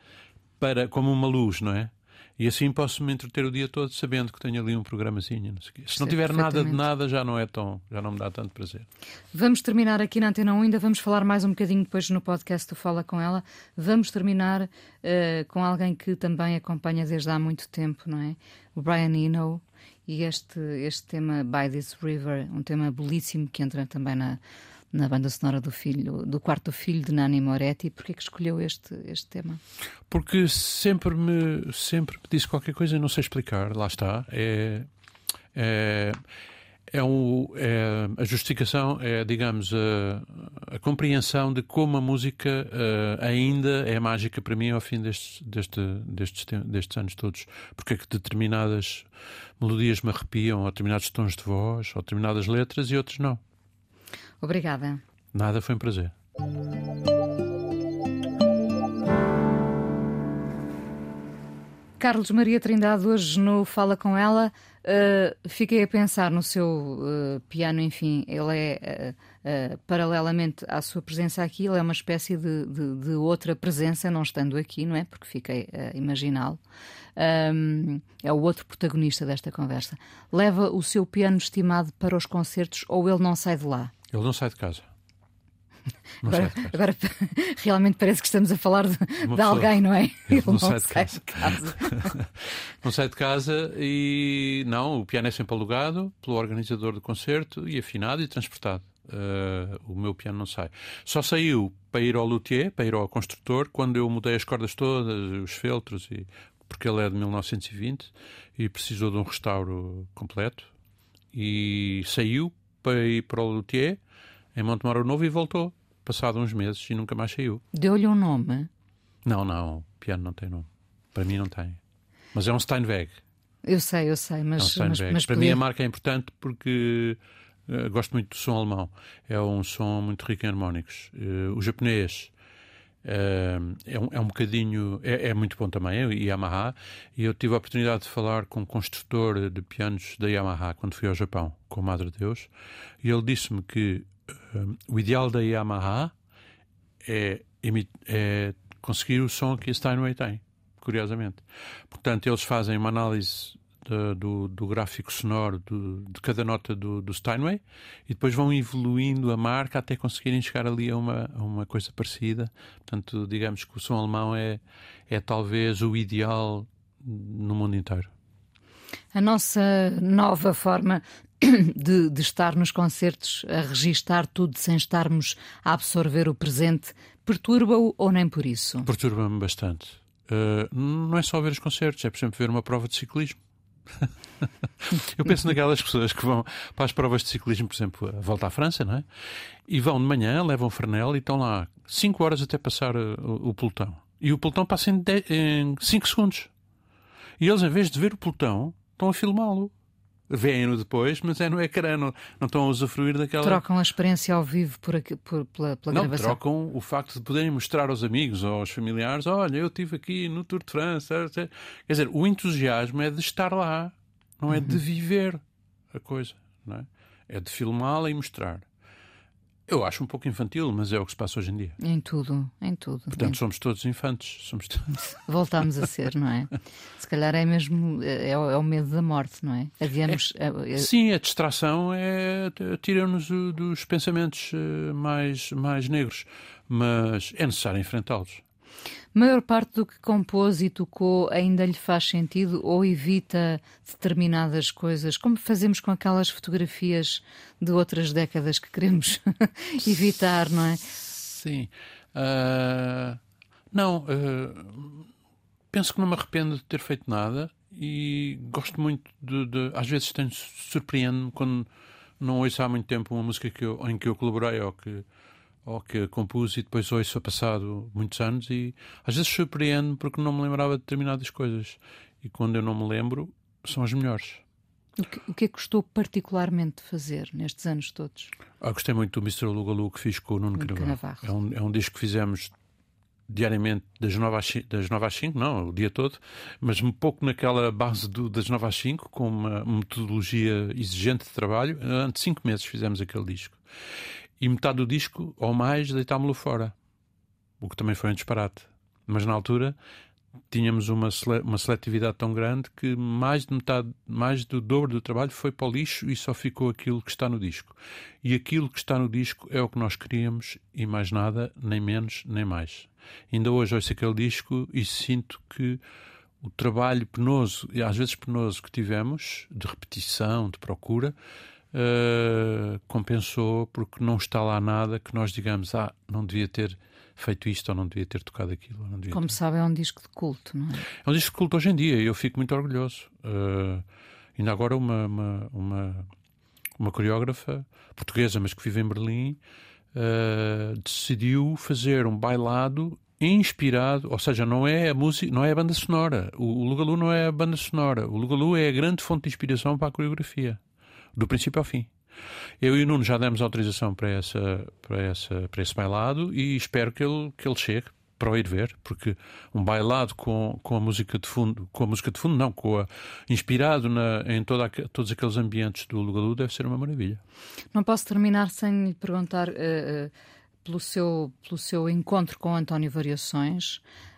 para, como uma luz, não é? E assim posso me entreter o dia todo sabendo que tenho ali um programazinho. Não Se não tiver nada de nada, já não é tão, já não me dá tanto prazer. Vamos terminar aqui na Antena 1, ainda vamos falar mais um bocadinho depois no podcast do Fala com ela. Vamos terminar uh, com alguém que também acompanha desde há muito tempo, não é? O Brian Eno e este, este tema By This River, um tema belíssimo que entra também na, na banda sonora do filho, do quarto filho de Nani Moretti. Porquê que escolheu este, este tema? Porque sempre me, sempre me disse qualquer coisa e não sei explicar. Lá está. É, é, é, um, é, a justificação é, digamos, a, a, compreensão de como a música uh, ainda é mágica para mim ao fim destes, deste, destes, destes anos todos. Porque é que determinadas melodias me arrepiam, ou determinados tons de voz, ou determinadas letras e outros não. Obrigada. Nada, foi um prazer. Carlos Maria Trindade, hoje no Fala Com Ela, uh, fiquei a pensar no seu uh, piano, enfim, ele é, uh, paralelamente à sua presença aqui, ele é uma espécie de, de, de outra presença, não estando aqui, não é? Porque fiquei a imaginá-lo. Um, é o outro protagonista desta conversa. Leva o seu piano estimado para os concertos ou ele não sai de lá? Ele não sai de casa. Agora, agora, realmente parece que estamos a falar de, de alguém, não é? Ele não, não sai, de sai casa. De casa. não sai de casa e não, o piano é sempre alugado pelo organizador do concerto e afinado e transportado. Uh, o meu piano não sai. Só saiu para ir ao luthier, para ir ao construtor, quando eu mudei as cordas todas, os feltros, e, porque ele é de 1920 e precisou de um restauro completo. E saiu para ir para o luthier em Montemoro Novo e voltou, passado uns meses, e nunca mais saiu. Deu-lhe um nome? Não, não, o piano não tem nome. Para mim não tem. Mas é um Steinweg. Eu sei, eu sei, mas, é um mas, mas para mim a marca é importante porque uh, gosto muito do som alemão. É um som muito rico em harmónicos. Uh, o japonês é, um, é um bocadinho. É, é, muito bom também, é Yamaha. E eu tive a oportunidade de falar com um construtor de pianos da Yamaha quando fui ao Japão, com o Madre Deus. E ele disse-me que o ideal da Yamaha é, é, conseguir o som que a Steinway tem, curiosamente. Portanto, eles fazem uma análise do, do, gráfico sonoro do, de cada nota do, do, Steinway e depois vão evoluindo a marca até conseguirem chegar ali a uma, a uma coisa parecida. Portanto, digamos que o som alemão é, é talvez o ideal no mundo inteiro. A nossa nova forma de, de, estar nos concertos a registar tudo sem estarmos a absorver o presente perturba-o ou nem por isso? Perturba-me bastante. Uh, não é só ver os concertos, é, por exemplo, ver uma prova de ciclismo. Eu penso naquelas pessoas que vão para as provas de ciclismo, por exemplo, a volta à França, não é? E vão de manhã, levam Fernel e estão lá 5 horas até passar uh, o, o pelotão. E o pelotão passa em 5 segundos. E eles, em vez de ver o pelotão, estão a filmá-lo veem-no depois, mas é no ecrã, não, não estão a usufruir daquela. Trocam a experiência ao vivo por aqui, por, pela, pela não, gravação. trocam o facto de poderem mostrar aos amigos ou aos familiares: olha, eu estive aqui no Tour de França. Quer dizer, o entusiasmo é de estar lá, não é uhum. de viver a coisa, não é? É de filmá-la e mostrar. Eu acho um pouco infantil, mas é o que se passa hoje em dia. Em tudo, em tudo. Portanto, em... somos todos infantes. Somos Voltamos a ser, não é? Se calhar é mesmo é, é o medo da morte, não é? Adiamos. É, é... Sim, a distração é tira-nos dos pensamentos eh, mais, mais negros, mas é necessário enfrentá-los maior parte do que compôs e tocou ainda lhe faz sentido ou evita determinadas coisas, como fazemos com aquelas fotografias de outras décadas que queremos evitar, não é? Sim. Uh, não, uh, penso que não me arrependo de ter feito nada e gosto muito de. de às vezes surpreendo-me quando não ouço há muito tempo uma música que eu, em que eu colaborei ou que ou que compus e depois ouço passado muitos anos e às vezes surpreendo porque não me lembrava de determinadas coisas. E quando eu não me lembro, são as melhores. O que, o que é que gostou particularmente de fazer nestes anos todos? Ah, gostei muito do Mr. Lugalu que fiz com o Nuno Canavarro. É um, é um disco que fizemos diariamente das 9 às 5, das 9 às 5 não, o dia todo, mas um pouco naquela base do, das 9 às 5, com uma metodologia exigente de trabalho. Antes de 5 meses fizemos aquele disco e metade do disco, ou mais, deitámo-lo fora. O que também foi um disparate. Mas na altura tínhamos uma, sele uma seletividade tão grande que mais de metade, mais do dobro do trabalho foi para o lixo e só ficou aquilo que está no disco. E aquilo que está no disco é o que nós queríamos e mais nada, nem menos, nem mais. Ainda hoje ouço aquele disco e sinto que o trabalho penoso, e às vezes penoso, que tivemos, de repetição, de procura, uh, compensou porque não está lá nada que nós digamos, ah, não devia ter feito isto ou não devia ter tocado aquilo. Como ter... sabe, é um disco de culto, não é? É um disco de culto hoje em dia e eu fico muito orgulhoso. Uh, ainda agora uma, uma, uma, uma coreógrafa portuguesa, mas que vive em Berlim, uh, decidiu fazer um bailado inspirado, ou seja, não é a música, não é a banda sonora. O, o Lugalu não é a banda sonora. O Lugalu é a grande fonte de inspiração para a coreografia, do princípio ao fim. Eu e o Nuno já demos autorização para, essa, para, essa, para esse bailado e espero que ele, que ele chegue para o ir ver, porque um bailado com, com a música de fundo, com a música de fundo, não, com a, inspirado na, em toda, todos aqueles ambientes do Lugalu, deve ser uma maravilha. Não posso terminar sem lhe perguntar uh, uh, pelo, seu, pelo seu encontro com António Variações.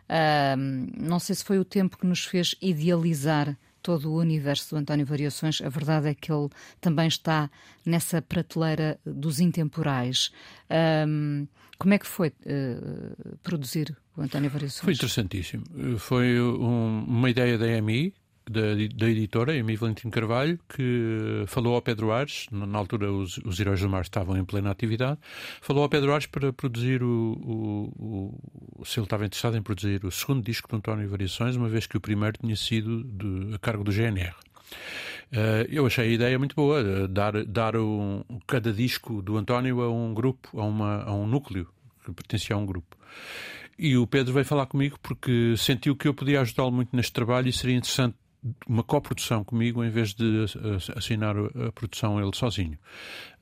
Uh, não sei se foi o tempo que nos fez idealizar todo o universo do António Variações, a verdade é que ele também está nessa prateleira dos intemporais. Um, como é que foi uh, produzir o António Variações? Foi interessantíssimo. Foi um, uma ideia da EMI, da, da editora, Emi Valentim Carvalho, que falou ao Pedro Ares, na altura os, os Heróis do Mar estavam em plena atividade, falou ao Pedro Ares para produzir o, o, o, se ele estava interessado em produzir o segundo disco de António Variações, uma vez que o primeiro tinha sido de, a cargo do GNR. Uh, eh, eu achei a ideia muito boa, dar, dar um, cada disco do António a um grupo, a, uma, a um núcleo que pertencia a um grupo. E o Pedro veio falar comigo porque sentiu que eu podia ajudá-lo muito neste trabalho e seria interessante uma coprodução comigo em vez de assinar a produção ele sozinho.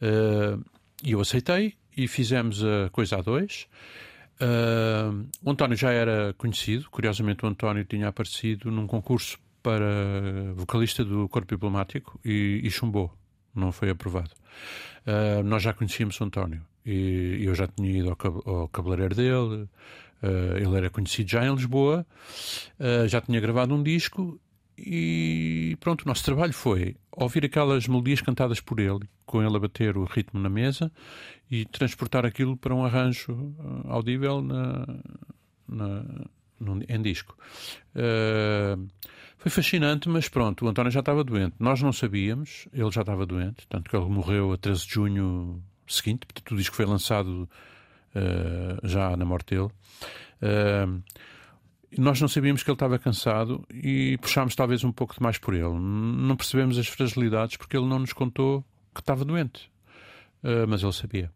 Uh, e eu aceitei e fizemos a coisa a dois. Uh, o António já era conhecido, curiosamente o António tinha aparecido num concurso para vocalista do Corpo Diplomático e, e chumbou, não foi aprovado. Uh, nós já conhecíamos o António e eu já tinha ido ao, ao cabeleireiro dele, uh, ele era conhecido já em Lisboa, uh, já tinha gravado um disco e pronto, o nosso trabalho foi ouvir aquelas melodias cantadas por ele, com ele a bater o ritmo na mesa e transportar aquilo para um arranjo uh, audível na, na, no, em disco. Uh, foi fascinante, mas pronto, o António já estava doente. Nós não sabíamos, ele já estava doente, tanto que ele morreu a 13 de junho seguinte, portanto o disco foi lançado uh, já na morte dele. Uh, nós não sabíamos que ele estava cansado e puxámos talvez um pouco demais por ele. Não percebemos as fragilidades porque ele não nos contou que estava doente. Uh, mas ele sabia.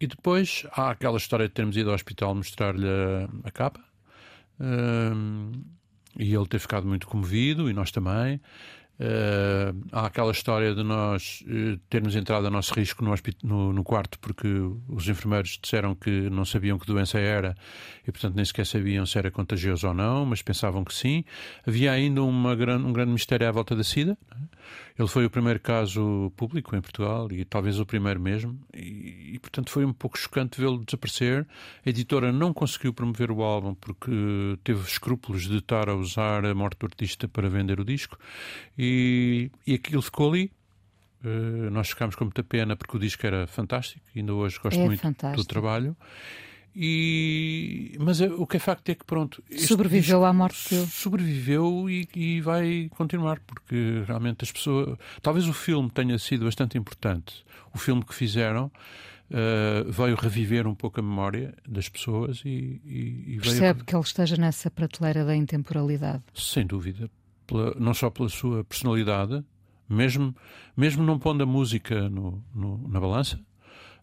E depois há aquela história de termos ido ao hospital mostrar-lhe a, capa. Uh, e ele ter ficado muito comovido, e nós também. Uh, há aquela história de nós uh, termos entrado a nosso risco no, no, no, quarto porque os enfermeiros disseram que não sabiam que doença era e, portanto, nem sequer sabiam se era contagioso ou não, mas pensavam que sim. Havia ainda uma gran, um grande mistério à volta da SIDA. Ele foi o primeiro caso público em Portugal e talvez o primeiro mesmo, e, e portanto foi um pouco chocante vê-lo desaparecer. A editora não conseguiu promover o álbum porque teve escrúpulos de estar a usar a morte do artista para vender o disco, e, e aquilo ficou ali. Uh, nós ficámos com muita pena porque o disco era fantástico, ainda hoje gosto é muito fantástico. do trabalho. E, mas é, o que é facto é que pronto sobreviveu à morte dele. sobreviveu e, e, vai continuar porque realmente as pessoas talvez o filme tenha sido bastante importante. O filme que fizeram uh, veio reviver um pouco a memória das pessoas e, e percebe veio... que ele esteja nessa prateleira da intemporalidade. Sem dúvida. Pela, não só pela sua personalidade mesmo mesmo não pondo a música no, no na balança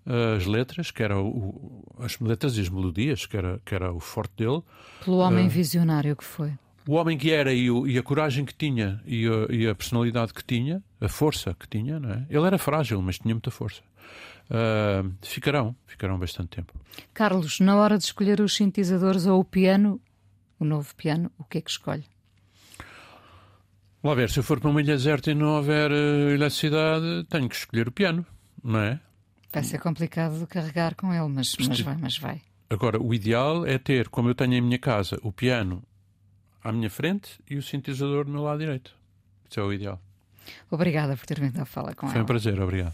as letras, que era o, as letras e as melodias, que era, que era o forte dele. Pelo homem uh, visionário que foi. O homem que era e, o, e a coragem que tinha e a, e a, personalidade que tinha, a força que tinha, não é? ele era frágil, mas tinha muita força. Uh, ficarão, ficarão bastante tempo. Carlos, na hora de escolher os sintetizadores ou o piano, o novo piano, o que é que escolhe? Vamos ver, se eu for para uma ilha deserta e não houver uh, eletricidade, tenho que escolher o piano, não é? Vai ser complicado carregar com ele, mas, mas vai, mas vai. Agora, o ideal é ter, como eu tenho em minha casa, o piano à minha frente e o sintetizador do meu lado direito. Isso é o ideal. Obrigada por ter vindo a falar com Foi ela. Foi um prazer, obrigado.